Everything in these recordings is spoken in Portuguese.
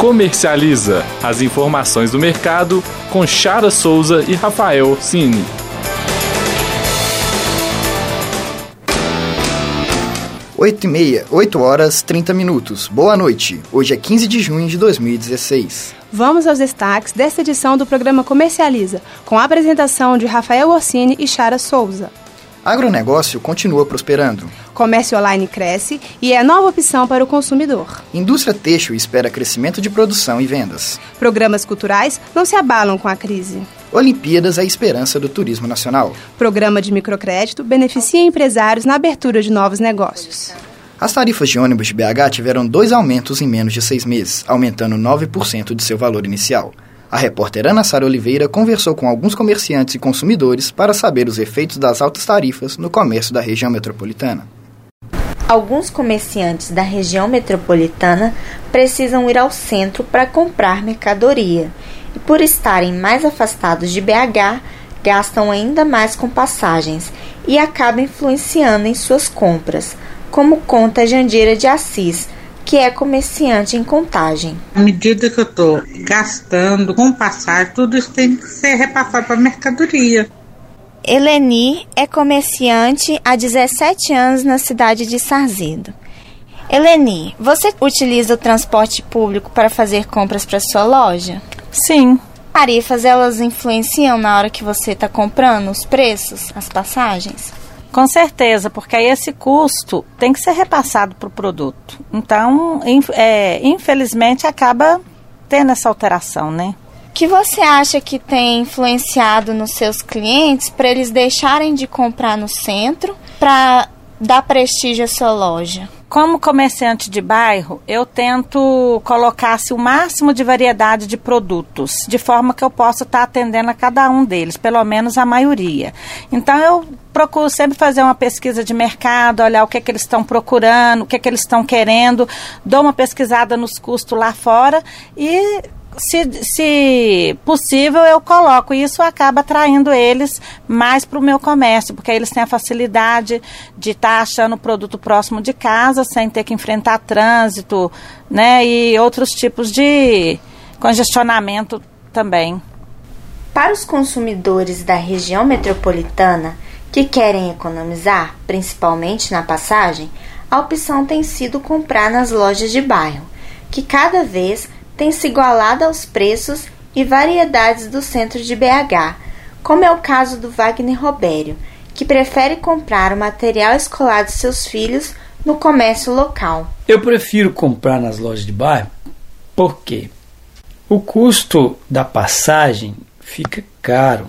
Comercializa as informações do mercado com Chara Souza e Rafael Cine. Oito e meia, 8 horas 30 minutos. Boa noite. Hoje é 15 de junho de 2016. Vamos aos destaques desta edição do programa Comercializa, com a apresentação de Rafael Orsini e Chara Souza. Agronegócio continua prosperando. Comércio online cresce e é nova opção para o consumidor. Indústria têxtil espera crescimento de produção e vendas. Programas culturais não se abalam com a crise. Olimpíadas é a esperança do turismo nacional. Programa de microcrédito beneficia empresários na abertura de novos negócios. As tarifas de ônibus de BH tiveram dois aumentos em menos de seis meses, aumentando 9% de seu valor inicial. A repórter Ana Sara Oliveira conversou com alguns comerciantes e consumidores para saber os efeitos das altas tarifas no comércio da região metropolitana. Alguns comerciantes da região metropolitana precisam ir ao centro para comprar mercadoria e, por estarem mais afastados de BH, gastam ainda mais com passagens e acaba influenciando em suas compras, como conta Jandira de Assis, que é comerciante em contagem. À medida que eu estou gastando com passar, tudo isso tem que ser repassado para mercadoria. Eleni é comerciante há 17 anos na cidade de Sarzedo. Eleni, você utiliza o transporte público para fazer compras para sua loja? Sim. Tarifas, elas influenciam na hora que você está comprando os preços, as passagens? Com certeza, porque aí esse custo tem que ser repassado para o produto. Então, é, infelizmente, acaba tendo essa alteração, né? O que você acha que tem influenciado nos seus clientes para eles deixarem de comprar no centro para dar prestígio à sua loja? Como comerciante de bairro, eu tento colocar-se o máximo de variedade de produtos, de forma que eu possa estar atendendo a cada um deles, pelo menos a maioria. Então eu procuro sempre fazer uma pesquisa de mercado, olhar o que, é que eles estão procurando, o que, é que eles estão querendo, dou uma pesquisada nos custos lá fora e se, se possível, eu coloco. E isso acaba atraindo eles mais para o meu comércio, porque eles têm a facilidade de estar tá achando o produto próximo de casa, sem ter que enfrentar trânsito, né? E outros tipos de congestionamento também. Para os consumidores da região metropolitana que querem economizar, principalmente na passagem, a opção tem sido comprar nas lojas de bairro, que cada vez tem se igualado aos preços e variedades do centro de BH, como é o caso do Wagner Robério, que prefere comprar o material escolar de seus filhos no comércio local. Eu prefiro comprar nas lojas de bairro porque o custo da passagem fica caro.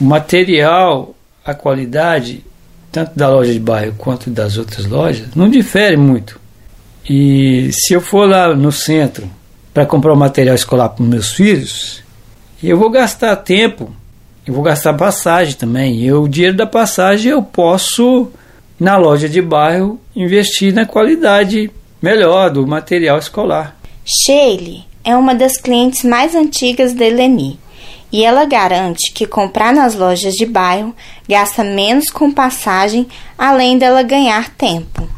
O material, a qualidade, tanto da loja de bairro quanto das outras lojas, não difere muito. E se eu for lá no centro para comprar o material escolar para meus filhos, eu vou gastar tempo, eu vou gastar passagem também. Eu, o dinheiro da passagem eu posso, na loja de bairro, investir na qualidade melhor do material escolar. Sheile é uma das clientes mais antigas da Eleni e ela garante que comprar nas lojas de bairro gasta menos com passagem, além dela ganhar tempo.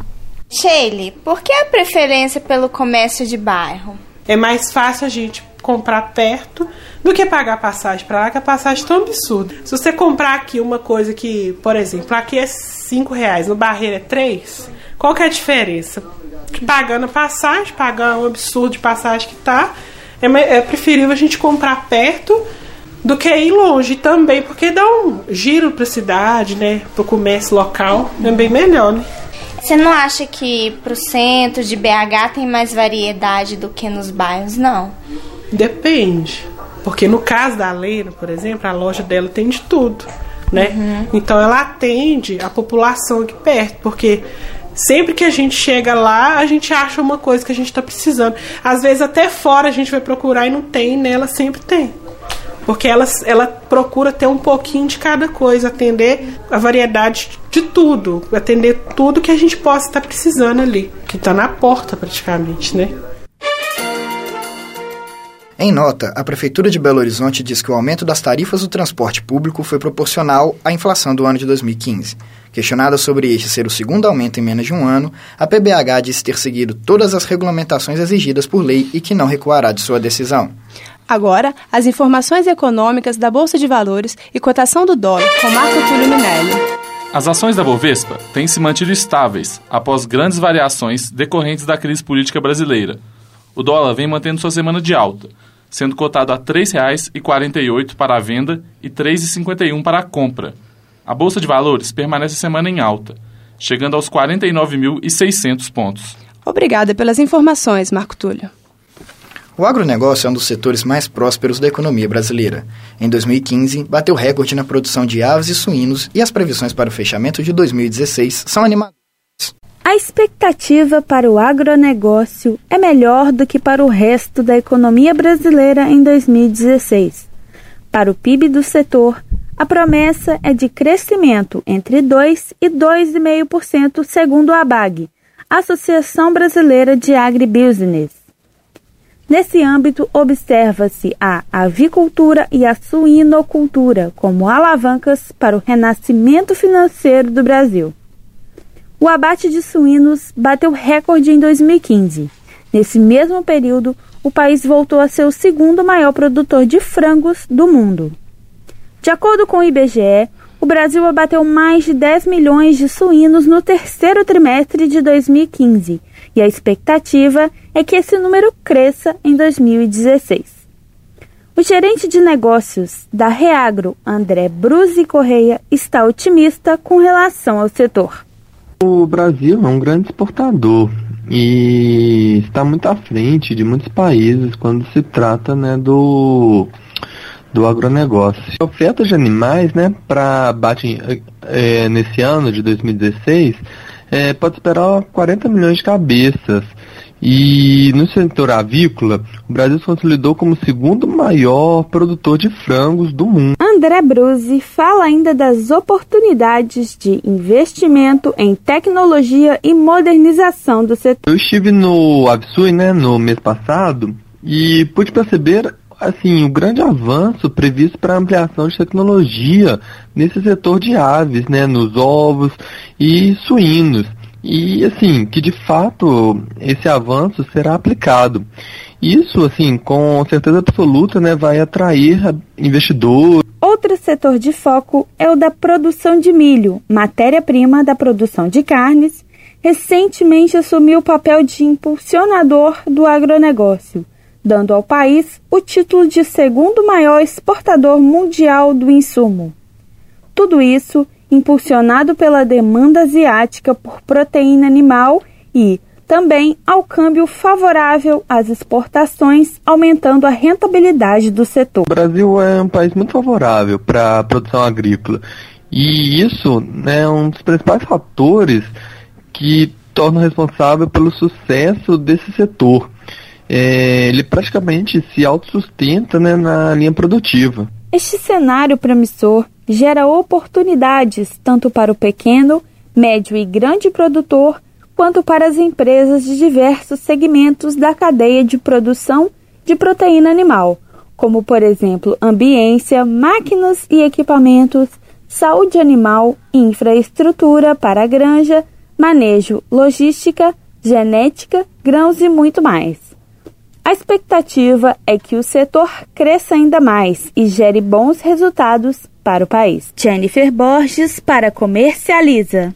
Sheile, por que a preferência pelo comércio de bairro? É mais fácil a gente comprar perto do que pagar passagem para lá, que a passagem é tão absurda. Se você comprar aqui uma coisa que, por exemplo, aqui é 5 reais, no Barreiro é 3, qual que é a diferença? Pagando a passagem, pagando o absurdo de passagem que tá, é, é preferível a gente comprar perto do que ir longe também, porque dá um giro para a cidade, né, para o comércio local, é bem melhor, né? Você não acha que pro centro de BH tem mais variedade do que nos bairros, não? Depende. Porque no caso da Lena, por exemplo, a loja dela tem de tudo, né? Uhum. Então ela atende a população aqui perto, porque sempre que a gente chega lá, a gente acha uma coisa que a gente está precisando. Às vezes até fora a gente vai procurar e não tem, nela sempre tem. Porque ela, ela procura ter um pouquinho de cada coisa, atender a variedade de tudo, atender tudo que a gente possa estar precisando ali, que está na porta praticamente, né? Em nota, a Prefeitura de Belo Horizonte diz que o aumento das tarifas do transporte público foi proporcional à inflação do ano de 2015. Questionada sobre este ser o segundo aumento em menos de um ano, a PBH disse ter seguido todas as regulamentações exigidas por lei e que não recuará de sua decisão. Agora, as informações econômicas da Bolsa de Valores e cotação do dólar com Marco Túlio Minelli. As ações da Bovespa têm se mantido estáveis após grandes variações decorrentes da crise política brasileira. O dólar vem mantendo sua semana de alta, sendo cotado a R$ 3,48 para a venda e R$ 3,51 para a compra. A Bolsa de Valores permanece a semana em alta, chegando aos 49.600 pontos. Obrigada pelas informações, Marco Túlio. O agronegócio é um dos setores mais prósperos da economia brasileira. Em 2015, bateu recorde na produção de aves e suínos e as previsões para o fechamento de 2016 são animadoras. A expectativa para o agronegócio é melhor do que para o resto da economia brasileira em 2016. Para o PIB do setor, a promessa é de crescimento entre 2 e 2,5% segundo a ABAG, Associação Brasileira de Agribusiness. Nesse âmbito, observa-se a avicultura e a suinocultura como alavancas para o renascimento financeiro do Brasil. O abate de suínos bateu recorde em 2015. Nesse mesmo período, o país voltou a ser o segundo maior produtor de frangos do mundo. De acordo com o IBGE, o Brasil abateu mais de 10 milhões de suínos no terceiro trimestre de 2015 e a expectativa é que esse número cresça em 2016. O gerente de negócios da Reagro, André Bruzi Correia, está otimista com relação ao setor. O Brasil é um grande exportador e está muito à frente de muitos países quando se trata né, do, do agronegócio. A oferta de animais né, para abate é, nesse ano de 2016 é, pode esperar 40 milhões de cabeças. E no setor avícola, o Brasil se consolidou como o segundo maior produtor de frangos do mundo. André Bruzi fala ainda das oportunidades de investimento em tecnologia e modernização do setor. Eu estive no Avsui, né, no mês passado, e pude perceber assim, o grande avanço previsto para ampliação de tecnologia nesse setor de aves, né, nos ovos e suínos. E assim, que de fato esse avanço será aplicado. Isso, assim, com certeza absoluta, né, vai atrair investidores. Outro setor de foco é o da produção de milho, matéria-prima da produção de carnes, recentemente assumiu o papel de impulsionador do agronegócio dando ao país o título de segundo maior exportador mundial do insumo. Tudo isso impulsionado pela demanda asiática por proteína animal e também ao câmbio favorável às exportações, aumentando a rentabilidade do setor. O Brasil é um país muito favorável para a produção agrícola e isso né, é um dos principais fatores que torna responsável pelo sucesso desse setor é, ele praticamente se autossustenta né, na linha produtiva. Este cenário promissor gera oportunidades tanto para o pequeno, médio e grande produtor, quanto para as empresas de diversos segmentos da cadeia de produção de proteína animal, como, por exemplo, ambiência, máquinas e equipamentos, saúde animal, infraestrutura para a granja, manejo, logística, genética, grãos e muito mais. A expectativa é que o setor cresça ainda mais e gere bons resultados para o país. Jennifer Borges para Comercializa.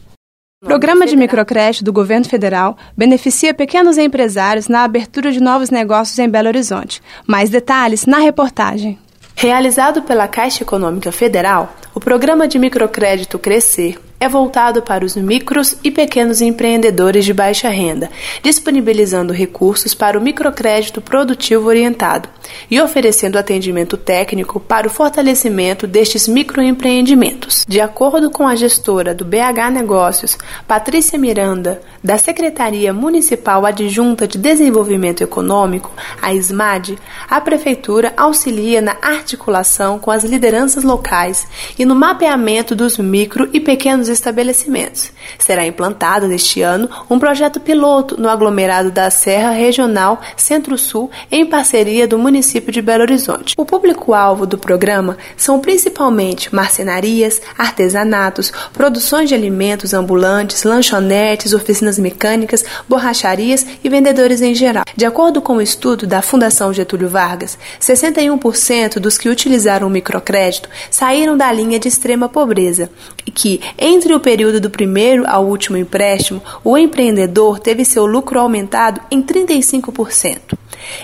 O Programa de microcrédito do governo federal beneficia pequenos empresários na abertura de novos negócios em Belo Horizonte. Mais detalhes na reportagem. Realizado pela Caixa Econômica Federal, o programa de microcrédito Crescer é voltado para os micros e pequenos empreendedores de baixa renda, disponibilizando recursos para o microcrédito produtivo orientado e oferecendo atendimento técnico para o fortalecimento destes microempreendimentos. De acordo com a gestora do BH Negócios, Patrícia Miranda, da Secretaria Municipal Adjunta de Desenvolvimento Econômico, a SMAD, a prefeitura auxilia na articulação com as lideranças locais e no mapeamento dos micro e pequenos pequenos estabelecimentos. Será implantado neste ano um projeto piloto no aglomerado da Serra Regional Centro-Sul em parceria do município de Belo Horizonte. O público-alvo do programa são principalmente marcenarias, artesanatos, produções de alimentos ambulantes, lanchonetes, oficinas mecânicas, borracharias e vendedores em geral. De acordo com o um estudo da Fundação Getúlio Vargas, 61% dos que utilizaram o microcrédito saíram da linha de extrema pobreza e que, entre o período do primeiro ao último empréstimo, o empreendedor teve seu lucro aumentado em 35%.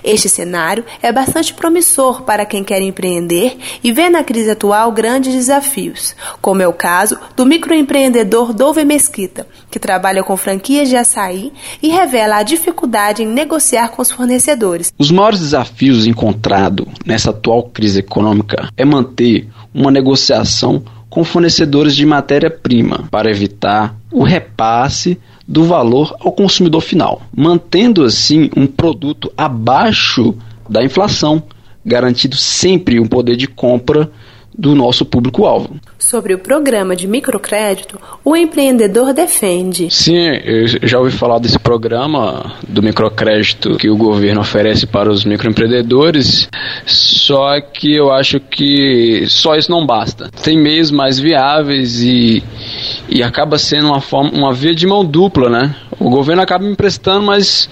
Este cenário é bastante promissor para quem quer empreender e vê na crise atual grandes desafios, como é o caso do microempreendedor Dove Mesquita, que trabalha com franquias de açaí e revela a dificuldade em negociar com os fornecedores. Os maiores desafios encontrados nessa atual crise econômica é manter uma negociação com fornecedores de matéria-prima para evitar o repasse do valor ao consumidor final, mantendo assim um produto abaixo da inflação, garantindo sempre um poder de compra do nosso público-alvo. Sobre o programa de microcrédito, o empreendedor defende. Sim, eu já ouvi falar desse programa do microcrédito que o governo oferece para os microempreendedores, só que eu acho que só isso não basta. Tem meios mais viáveis e, e acaba sendo uma, forma, uma via de mão dupla, né? O governo acaba me emprestando, mas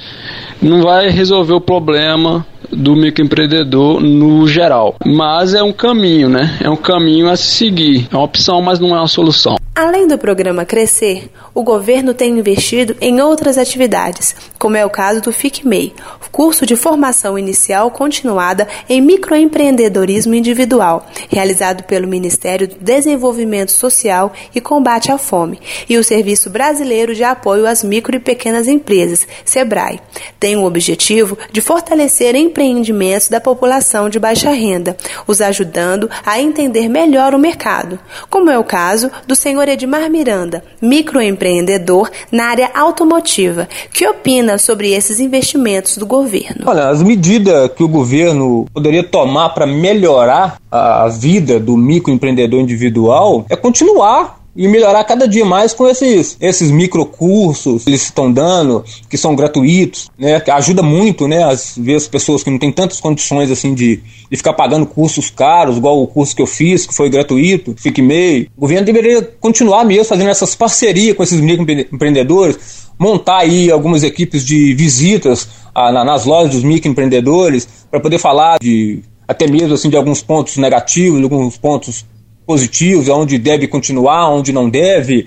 não vai resolver o problema do microempreendedor no geral. Mas é um caminho, né? É um caminho a se seguir. É uma opção, mas não é uma solução. Além do programa Crescer, o governo tem investido em outras atividades, como é o caso do FICMEI, curso de formação inicial continuada em microempreendedorismo individual, realizado pelo Ministério do Desenvolvimento Social e Combate à Fome, e o Serviço Brasileiro de Apoio às Micro e Pequenas Empresas, SEBRAE. Tem o objetivo de fortalecer empreendimentos da população de baixa renda, os ajudando a entender melhor o mercado, como é o caso do senhor senhor Edmar Miranda, microempreendedor na área automotiva, que opina sobre esses investimentos do governo. Olha, as medidas que o governo poderia tomar para melhorar a vida do microempreendedor individual é continuar e melhorar cada dia mais com esses, esses microcursos que eles estão dando, que são gratuitos, né? Que ajuda muito, né? Às vezes pessoas que não têm tantas condições assim de, de ficar pagando cursos caros, igual o curso que eu fiz, que foi gratuito, fique meio. O governo deveria continuar mesmo fazendo essas parcerias com esses microempreendedores, montar aí algumas equipes de visitas ah, nas lojas dos microempreendedores para poder falar de até mesmo assim de alguns pontos negativos, alguns pontos positivos, onde deve continuar, onde não deve.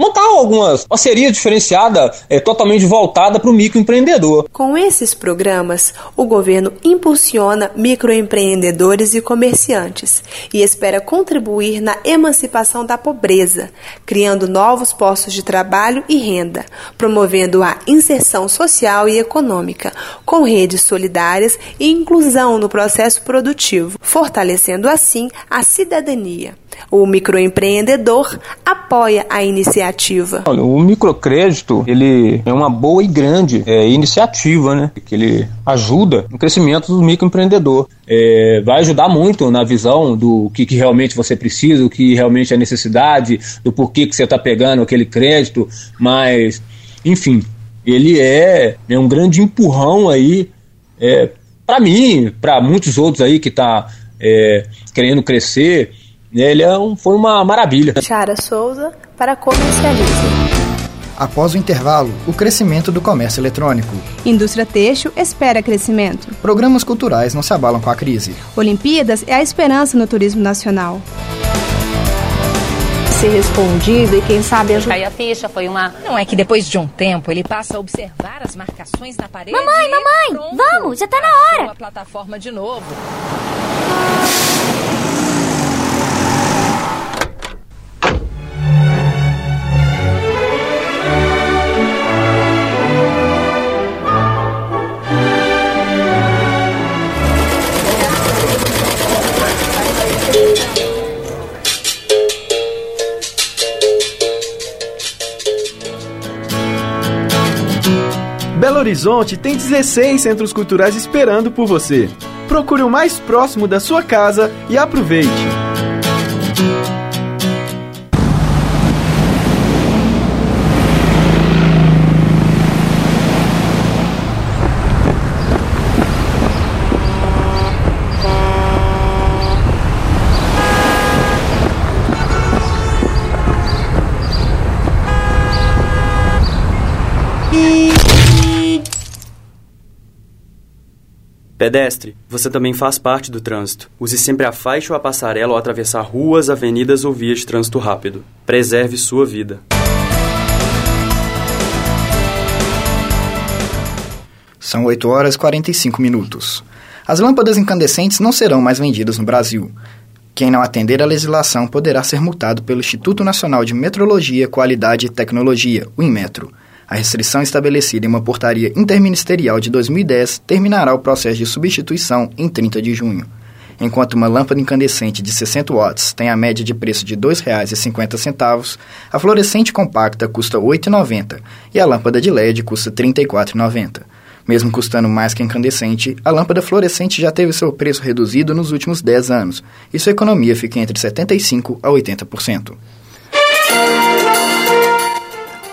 Montar algumas parcerias diferenciadas, é, totalmente voltada para o microempreendedor. Com esses programas, o governo impulsiona microempreendedores e comerciantes e espera contribuir na emancipação da pobreza, criando novos postos de trabalho e renda, promovendo a inserção social e econômica, com redes solidárias e inclusão no processo produtivo, fortalecendo assim a cidadania. O microempreendedor apoia a iniciativa. Olha, o microcrédito ele é uma boa e grande é, iniciativa, né? Que ele ajuda no crescimento do microempreendedor. É, vai ajudar muito na visão do que, que, realmente você precisa, o que realmente é necessidade, do porquê que você está pegando aquele crédito, mas, enfim, ele é, é um grande empurrão aí é, para mim, para muitos outros aí que está é, querendo crescer ele é um, foi uma maravilha. Chara Souza para Comercialize. Após o intervalo, o crescimento do comércio eletrônico. Indústria têxtil espera crescimento. Programas culturais não se abalam com a crise. Olimpíadas é a esperança no turismo nacional. Ser respondido e quem sabe ajudar. Aí a ficha foi uma. Não é que depois de um tempo ele passa a observar as marcações na parede. Mamãe, mamãe, pronto, vamos, já tá na hora. A plataforma de novo. Horizonte tem 16 centros culturais esperando por você. Procure o mais próximo da sua casa e aproveite. Pedestre, você também faz parte do trânsito. Use sempre a faixa ou a passarela ao atravessar ruas, avenidas ou vias de trânsito rápido. Preserve sua vida. São 8 horas e 45 minutos. As lâmpadas incandescentes não serão mais vendidas no Brasil. Quem não atender à legislação poderá ser multado pelo Instituto Nacional de Metrologia, Qualidade e Tecnologia, o INMETRO. A restrição estabelecida em uma portaria interministerial de 2010 terminará o processo de substituição em 30 de junho. Enquanto uma lâmpada incandescente de 60 watts tem a média de preço de R$ 2,50, a fluorescente compacta custa R$ 8,90 e a lâmpada de LED custa R$ 34,90. Mesmo custando mais que a incandescente, a lâmpada fluorescente já teve seu preço reduzido nos últimos 10 anos e sua economia fica entre 75% a 80%.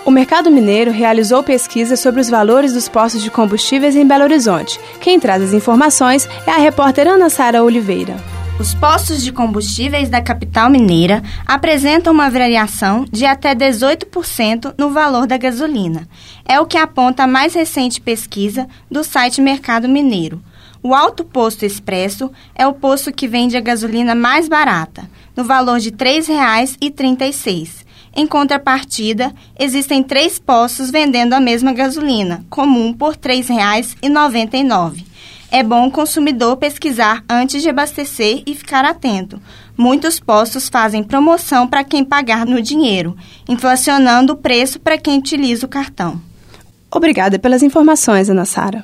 O Mercado Mineiro realizou pesquisa sobre os valores dos postos de combustíveis em Belo Horizonte. Quem traz as informações é a repórter Ana Sara Oliveira. Os postos de combustíveis da capital mineira apresentam uma variação de até 18% no valor da gasolina. É o que aponta a mais recente pesquisa do site Mercado Mineiro. O Alto Posto Expresso é o posto que vende a gasolina mais barata, no valor de R$ 3,36 em contrapartida, existem três postos vendendo a mesma gasolina, comum por R$ 3,99. É bom o consumidor pesquisar antes de abastecer e ficar atento. Muitos postos fazem promoção para quem pagar no dinheiro, inflacionando o preço para quem utiliza o cartão. Obrigada pelas informações, Ana Sara.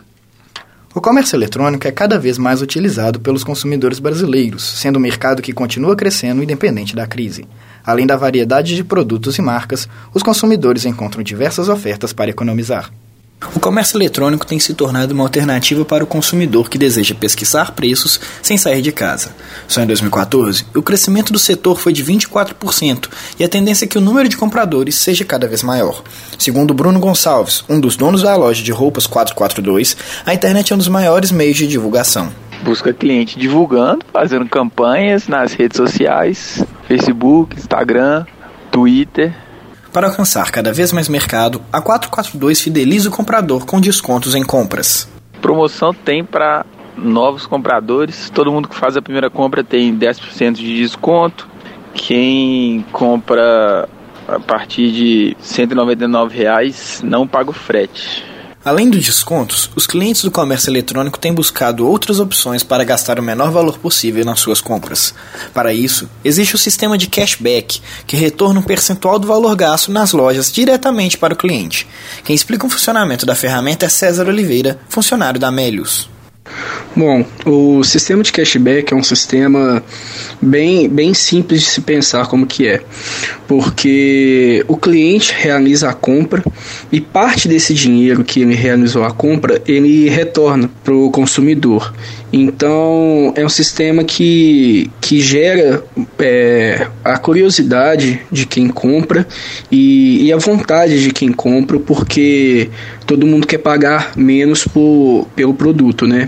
O comércio eletrônico é cada vez mais utilizado pelos consumidores brasileiros, sendo um mercado que continua crescendo independente da crise. Além da variedade de produtos e marcas, os consumidores encontram diversas ofertas para economizar. O comércio eletrônico tem se tornado uma alternativa para o consumidor que deseja pesquisar preços sem sair de casa. Só em 2014, o crescimento do setor foi de 24% e a tendência é que o número de compradores seja cada vez maior. Segundo Bruno Gonçalves, um dos donos da loja de roupas 442, a internet é um dos maiores meios de divulgação. Busca cliente divulgando, fazendo campanhas nas redes sociais, Facebook, Instagram, Twitter. Para alcançar cada vez mais mercado, a 442 fideliza o comprador com descontos em compras. Promoção tem para novos compradores. Todo mundo que faz a primeira compra tem 10% de desconto. Quem compra a partir de 199 reais não paga o frete. Além dos descontos, os clientes do comércio eletrônico têm buscado outras opções para gastar o menor valor possível nas suas compras. Para isso, existe o sistema de cashback, que retorna um percentual do valor gasto nas lojas diretamente para o cliente. Quem explica o funcionamento da ferramenta é César Oliveira, funcionário da Melius. Bom, o sistema de cashback é um sistema bem, bem simples de se pensar como que é, porque o cliente realiza a compra e parte desse dinheiro que ele realizou a compra ele retorna para o consumidor. Então é um sistema que, que gera é, a curiosidade de quem compra e, e a vontade de quem compra, porque todo mundo quer pagar menos por, pelo produto, né?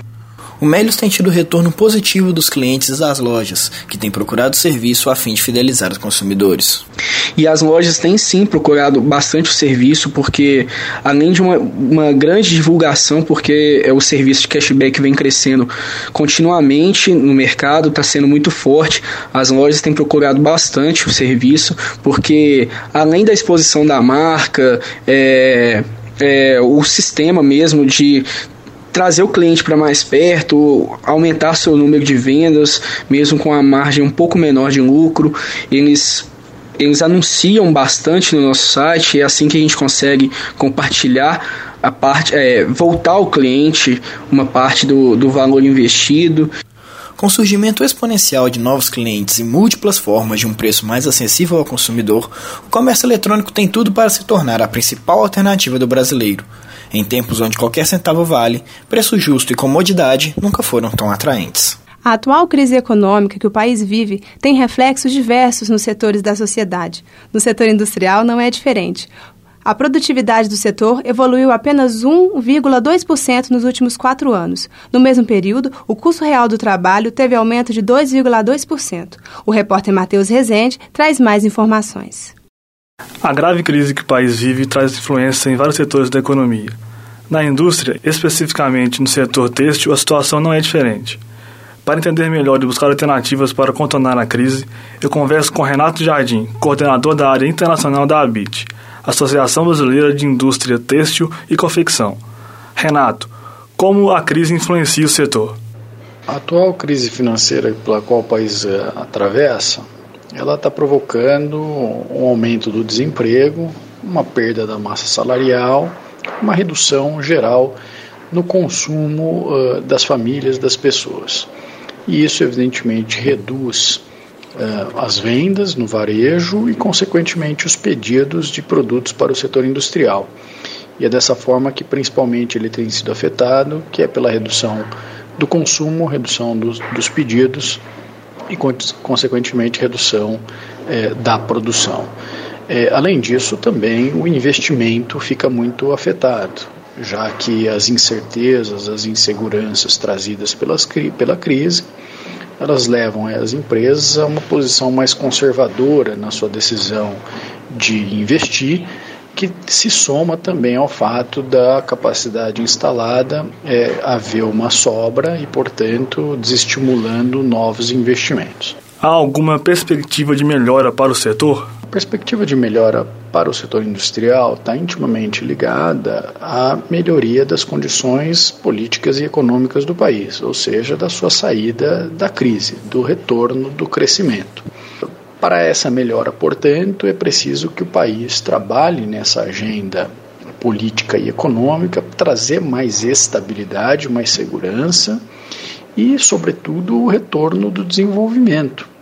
O Melios tem tido retorno positivo dos clientes das lojas, que têm procurado o serviço a fim de fidelizar os consumidores. E as lojas têm sim procurado bastante o serviço, porque além de uma, uma grande divulgação, porque é o serviço de cashback vem crescendo continuamente no mercado, está sendo muito forte, as lojas têm procurado bastante o serviço, porque além da exposição da marca, é, é, o sistema mesmo de trazer o cliente para mais perto, aumentar seu número de vendas, mesmo com a margem um pouco menor de lucro. Eles eles anunciam bastante no nosso site, é assim que a gente consegue compartilhar a parte, é, voltar ao cliente uma parte do, do valor investido. Com o surgimento exponencial de novos clientes e múltiplas formas de um preço mais acessível ao consumidor, o comércio eletrônico tem tudo para se tornar a principal alternativa do brasileiro. Em tempos onde qualquer centavo vale, preço justo e comodidade nunca foram tão atraentes. A atual crise econômica que o país vive tem reflexos diversos nos setores da sociedade. No setor industrial não é diferente. A produtividade do setor evoluiu apenas 1,2% nos últimos quatro anos. No mesmo período, o custo real do trabalho teve aumento de 2,2%. O repórter Matheus Rezende traz mais informações. A grave crise que o país vive traz influência em vários setores da economia. Na indústria, especificamente no setor têxtil, a situação não é diferente. Para entender melhor e buscar alternativas para contornar a crise, eu converso com Renato Jardim, coordenador da área internacional da ABIT, Associação Brasileira de Indústria Têxtil e Confecção. Renato, como a crise influencia o setor? A atual crise financeira pela qual o país uh, atravessa, ela está provocando um aumento do desemprego, uma perda da massa salarial, uma redução geral no consumo uh, das famílias, das pessoas. E isso, evidentemente, reduz uh, as vendas no varejo e, consequentemente, os pedidos de produtos para o setor industrial. E é dessa forma que, principalmente, ele tem sido afetado, que é pela redução do consumo, redução dos, dos pedidos e, consequentemente, redução é, da produção. É, além disso, também o investimento fica muito afetado, já que as incertezas, as inseguranças trazidas pelas, pela crise, elas levam as empresas a uma posição mais conservadora na sua decisão de investir que se soma também ao fato da capacidade instalada é, haver uma sobra e, portanto, desestimulando novos investimentos. Há alguma perspectiva de melhora para o setor? Perspectiva de melhora para o setor industrial está intimamente ligada à melhoria das condições políticas e econômicas do país, ou seja, da sua saída da crise, do retorno do crescimento. Para essa melhora, portanto, é preciso que o país trabalhe nessa agenda política e econômica, trazer mais estabilidade, mais segurança e, sobretudo, o retorno do desenvolvimento.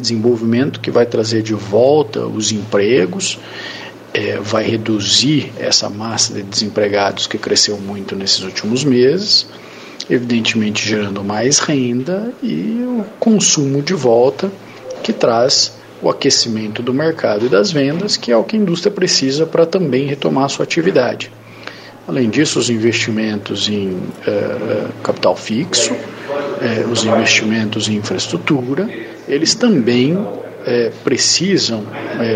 Desenvolvimento que vai trazer de volta os empregos, é, vai reduzir essa massa de desempregados que cresceu muito nesses últimos meses, evidentemente gerando mais renda e o consumo de volta que traz o aquecimento do mercado e das vendas, que é o que a indústria precisa para também retomar a sua atividade. Além disso, os investimentos em uh, capital fixo, uh, os investimentos em infraestrutura, eles também uh, precisam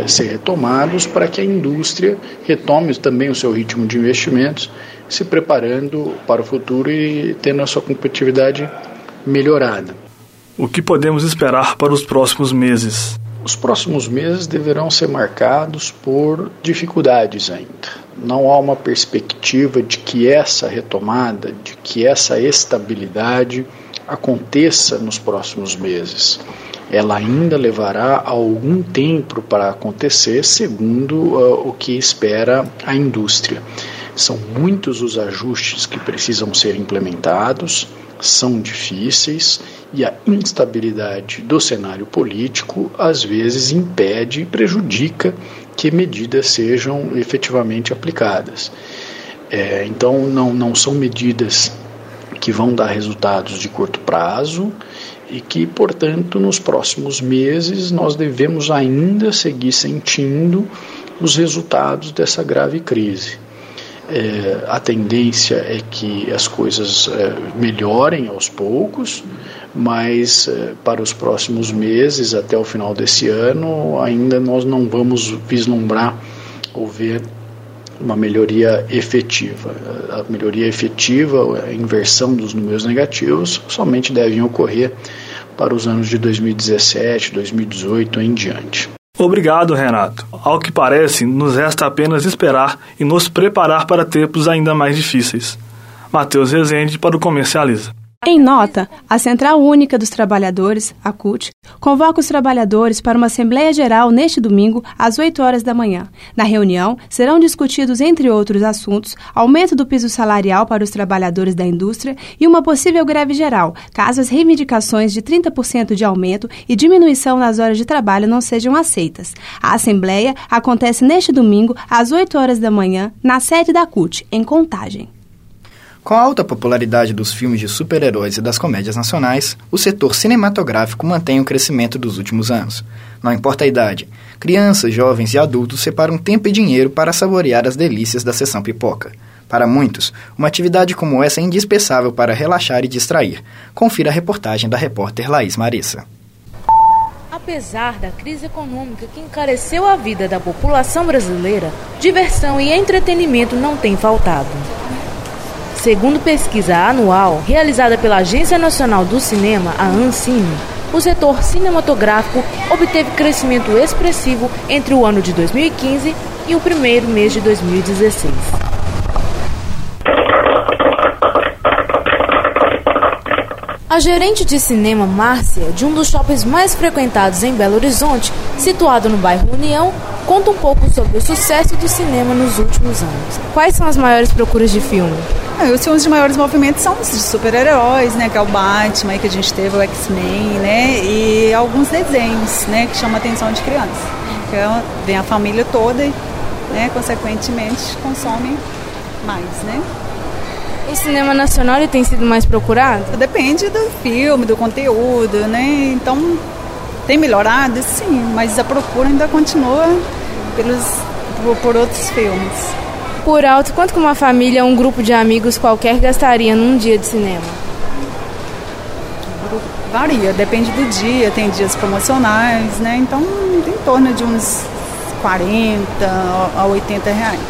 ser retomados para que a indústria retome também o seu ritmo de investimentos, se preparando para o futuro e tendo a sua competitividade melhorada. O que podemos esperar para os próximos meses? Os próximos meses deverão ser marcados por dificuldades ainda. Não há uma perspectiva de que essa retomada, de que essa estabilidade aconteça nos próximos meses. Ela ainda levará algum tempo para acontecer, segundo uh, o que espera a indústria. São muitos os ajustes que precisam ser implementados são difíceis e a instabilidade do cenário político às vezes impede e prejudica que medidas sejam efetivamente aplicadas. É, então, não, não são medidas que vão dar resultados de curto prazo e que, portanto, nos próximos meses nós devemos ainda seguir sentindo os resultados dessa grave crise. É, a tendência é que as coisas é, melhorem aos poucos, mas é, para os próximos meses, até o final desse ano, ainda nós não vamos vislumbrar ou ver uma melhoria efetiva. A melhoria efetiva, a inversão dos números negativos, somente devem ocorrer para os anos de 2017, 2018 em diante. Obrigado, Renato. Ao que parece, nos resta apenas esperar e nos preparar para tempos ainda mais difíceis. Matheus Rezende para o Comercializa. Em nota, a Central Única dos Trabalhadores, a CUT, convoca os trabalhadores para uma Assembleia Geral neste domingo, às 8 horas da manhã. Na reunião, serão discutidos, entre outros assuntos, aumento do piso salarial para os trabalhadores da indústria e uma possível greve geral, caso as reivindicações de 30% de aumento e diminuição nas horas de trabalho não sejam aceitas. A Assembleia acontece neste domingo, às 8 horas da manhã, na sede da CUT, em Contagem. Com a alta popularidade dos filmes de super-heróis e das comédias nacionais, o setor cinematográfico mantém o crescimento dos últimos anos. Não importa a idade, crianças, jovens e adultos separam tempo e dinheiro para saborear as delícias da sessão pipoca. Para muitos, uma atividade como essa é indispensável para relaxar e distrair. Confira a reportagem da repórter Laís Marissa. Apesar da crise econômica que encareceu a vida da população brasileira, diversão e entretenimento não têm faltado. Segundo pesquisa anual realizada pela Agência Nacional do Cinema, a Ancine, o setor cinematográfico obteve crescimento expressivo entre o ano de 2015 e o primeiro mês de 2016. A gerente de cinema Márcia, de um dos shoppings mais frequentados em Belo Horizonte, situado no bairro União, conta um pouco sobre o sucesso do cinema nos últimos anos. Quais são as maiores procuras de filme? Os filmes de maiores movimentos são os de super-heróis, né? Que é o Batman, que a gente teve o X-Men, né? E alguns desenhos, né? Que chamam a atenção de crianças. Que é, vem a família toda e, né? Consequentemente, consome mais, né? O cinema nacional ele tem sido mais procurado? Depende do filme, do conteúdo, né? Então tem melhorado, sim, mas a procura ainda continua pelos, por, por outros filmes. Por alto, quanto que uma família um grupo de amigos qualquer gastaria num dia de cinema? Varia, depende do dia, tem dias promocionais, né? Então, em torno de uns 40 a 80 reais.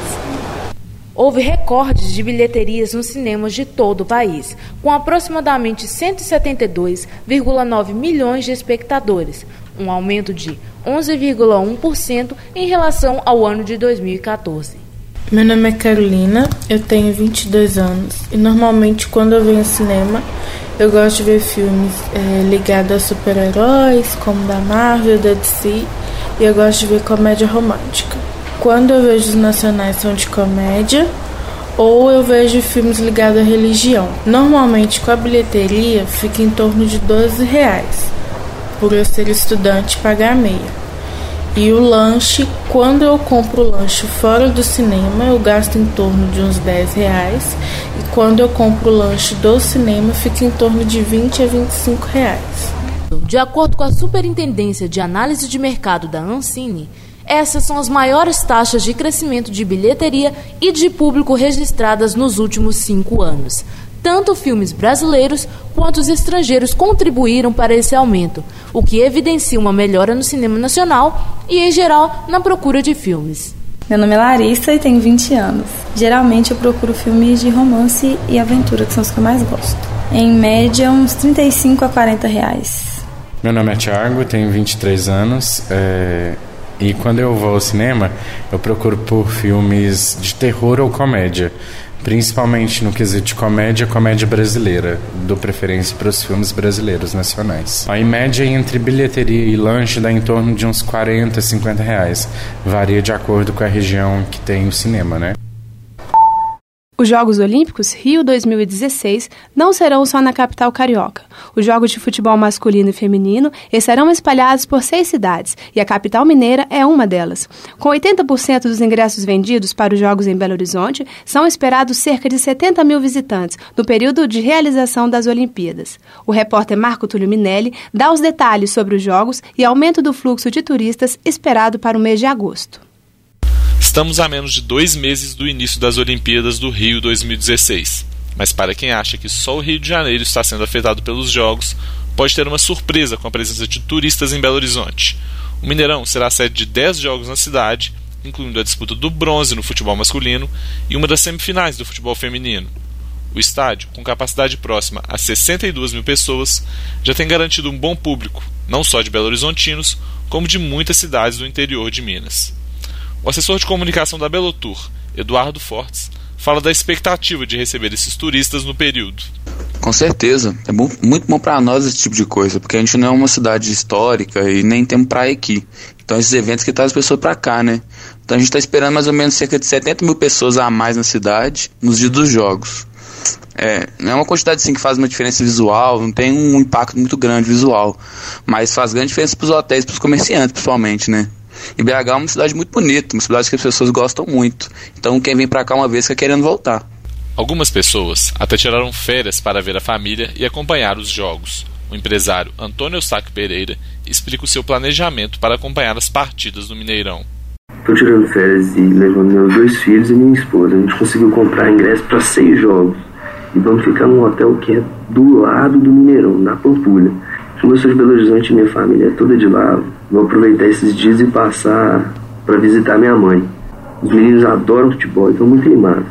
Houve recordes de bilheterias nos cinemas de todo o país, com aproximadamente 172,9 milhões de espectadores, um aumento de 11,1% em relação ao ano de 2014. Meu nome é Carolina, eu tenho 22 anos e normalmente quando eu venho ao cinema eu gosto de ver filmes é, ligados a super-heróis, como da Marvel, da DC, e eu gosto de ver comédia romântica. Quando eu vejo os nacionais são de comédia ou eu vejo filmes ligados à religião. Normalmente com a bilheteria fica em torno de 12 reais, por eu ser estudante pagar meia. E o lanche, quando eu compro o lanche fora do cinema, eu gasto em torno de uns 10 reais. E quando eu compro o lanche do cinema, fica em torno de 20 a 25 reais. De acordo com a Superintendência de Análise de Mercado da Ancine, essas são as maiores taxas de crescimento de bilheteria e de público registradas nos últimos cinco anos. Tanto filmes brasileiros quanto os estrangeiros contribuíram para esse aumento, o que evidencia uma melhora no cinema nacional e, em geral, na procura de filmes. Meu nome é Larissa e tenho 20 anos. Geralmente eu procuro filmes de romance e aventura, que são os que eu mais gosto. Em média, uns 35 a 40 reais. Meu nome é Thiago, tenho 23 anos. É... E quando eu vou ao cinema, eu procuro por filmes de terror ou comédia. Principalmente no quesito de comédia, comédia brasileira. Dou preferência para os filmes brasileiros nacionais. A média, entre bilheteria e lanche, dá em torno de uns 40, 50 reais. Varia de acordo com a região que tem o cinema, né? Os Jogos Olímpicos Rio 2016 não serão só na capital carioca. Os Jogos de futebol masculino e feminino estarão espalhados por seis cidades e a capital mineira é uma delas. Com 80% dos ingressos vendidos para os Jogos em Belo Horizonte, são esperados cerca de 70 mil visitantes no período de realização das Olimpíadas. O repórter Marco Túlio Minelli dá os detalhes sobre os Jogos e aumento do fluxo de turistas esperado para o mês de agosto. Estamos a menos de dois meses do início das Olimpíadas do Rio 2016. Mas para quem acha que só o Rio de Janeiro está sendo afetado pelos Jogos, pode ter uma surpresa com a presença de turistas em Belo Horizonte. O Mineirão será a sede de 10 jogos na cidade, incluindo a disputa do bronze no futebol masculino e uma das semifinais do futebol feminino. O estádio, com capacidade próxima a 62 mil pessoas, já tem garantido um bom público, não só de Belo Horizontinos, como de muitas cidades do interior de Minas. O assessor de comunicação da Belotour, Eduardo Fortes, fala da expectativa de receber esses turistas no período. Com certeza, é muito bom para nós esse tipo de coisa, porque a gente não é uma cidade histórica e nem tem praia aqui. Então esses eventos que trazem as pessoas para cá, né? Então a gente está esperando mais ou menos cerca de 70 mil pessoas a mais na cidade nos dias dos jogos. É, não é uma quantidade assim que faz uma diferença visual, não tem um impacto muito grande visual, mas faz grande diferença para os hotéis, para os comerciantes, principalmente, né? E BH é uma cidade muito bonita, uma cidade que as pessoas gostam muito. Então quem vem para cá uma vez fica querendo voltar. Algumas pessoas até tiraram férias para ver a família e acompanhar os jogos. O empresário Antônio Eustáquio Pereira explica o seu planejamento para acompanhar as partidas do Mineirão. Estou tirando férias e levando meus dois filhos e minha esposa. A gente conseguiu comprar ingresso para seis jogos. E vamos ficar num hotel que é do lado do Mineirão, na Pampulha. Como eu sou de Belo Horizonte, minha família é toda de lá. Vou aproveitar esses dias e passar para visitar minha mãe. Os meninos adoram futebol e estão muito animados.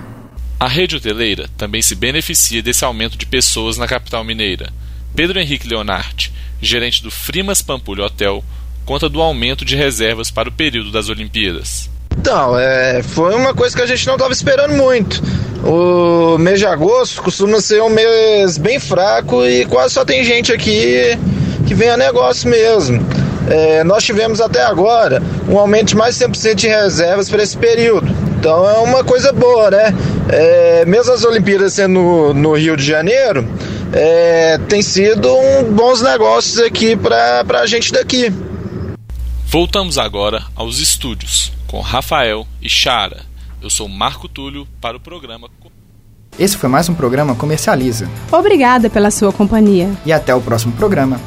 A rede hoteleira também se beneficia desse aumento de pessoas na capital mineira. Pedro Henrique Leonardi, gerente do Frimas Pampulho Hotel, conta do aumento de reservas para o período das Olimpíadas. Então, é, foi uma coisa que a gente não estava esperando muito. O mês de agosto costuma ser um mês bem fraco e quase só tem gente aqui que vem a negócio mesmo. É, nós tivemos até agora um aumento de mais de 100% de reservas para esse período. Então é uma coisa boa, né? É, mesmo as Olimpíadas sendo no, no Rio de Janeiro, é, tem sido um bons negócios aqui para a gente daqui. Voltamos agora aos estúdios com Rafael e Chara. Eu sou Marco Túlio para o programa. Esse foi mais um programa Comercializa. Obrigada pela sua companhia. E até o próximo programa.